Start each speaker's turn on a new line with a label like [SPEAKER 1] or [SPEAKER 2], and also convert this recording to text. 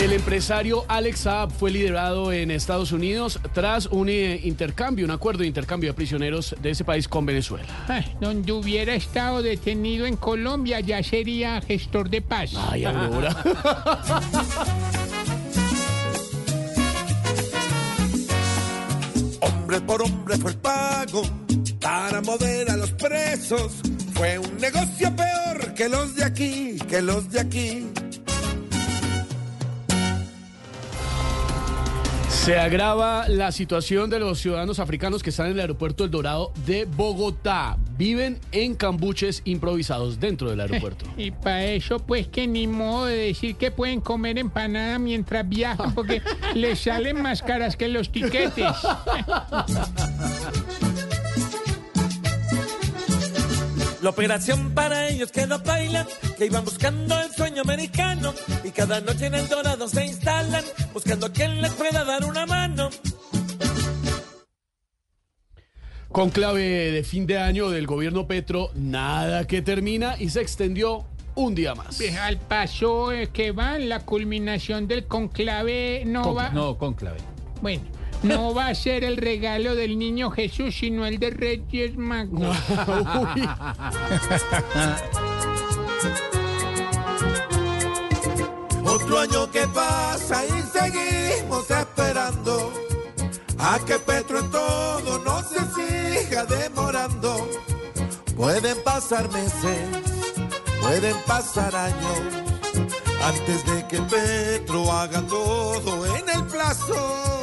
[SPEAKER 1] El empresario Alex Saab fue liberado en Estados Unidos tras un eh, intercambio, un acuerdo de intercambio de prisioneros de ese país con Venezuela.
[SPEAKER 2] Ay, donde hubiera estado detenido en Colombia ya sería gestor de paz.
[SPEAKER 1] Ay, Aurora.
[SPEAKER 3] Hombre por hombre fue el pago para mover a los presos. Fue un negocio peor que los de aquí, que los de aquí.
[SPEAKER 1] Se agrava la situación de los ciudadanos africanos que están en el aeropuerto El Dorado de Bogotá. Viven en cambuches improvisados dentro del aeropuerto.
[SPEAKER 2] Y para eso, pues que ni modo de decir que pueden comer empanada mientras viajan, porque les salen más caras que los tiquetes.
[SPEAKER 4] La operación para ellos que no bailan, que iban buscando el sueño americano y cada noche en el dorado se instalan, buscando a quien les pueda dar una mano.
[SPEAKER 1] Con clave de fin de año del gobierno Petro, nada que termina y se extendió un día más.
[SPEAKER 2] Pues, Al paso que va, la culminación del conclave no va.
[SPEAKER 5] No, con clave.
[SPEAKER 2] Bueno, no va a ser el regalo del niño Jesús, sino el de Reyes Magos.
[SPEAKER 1] Uy.
[SPEAKER 3] Otro año que pasa y seguimos esperando a que Petro en todo no se siga demorando. Pueden pasar meses, pueden pasar años antes de que Petro haga todo en el plazo.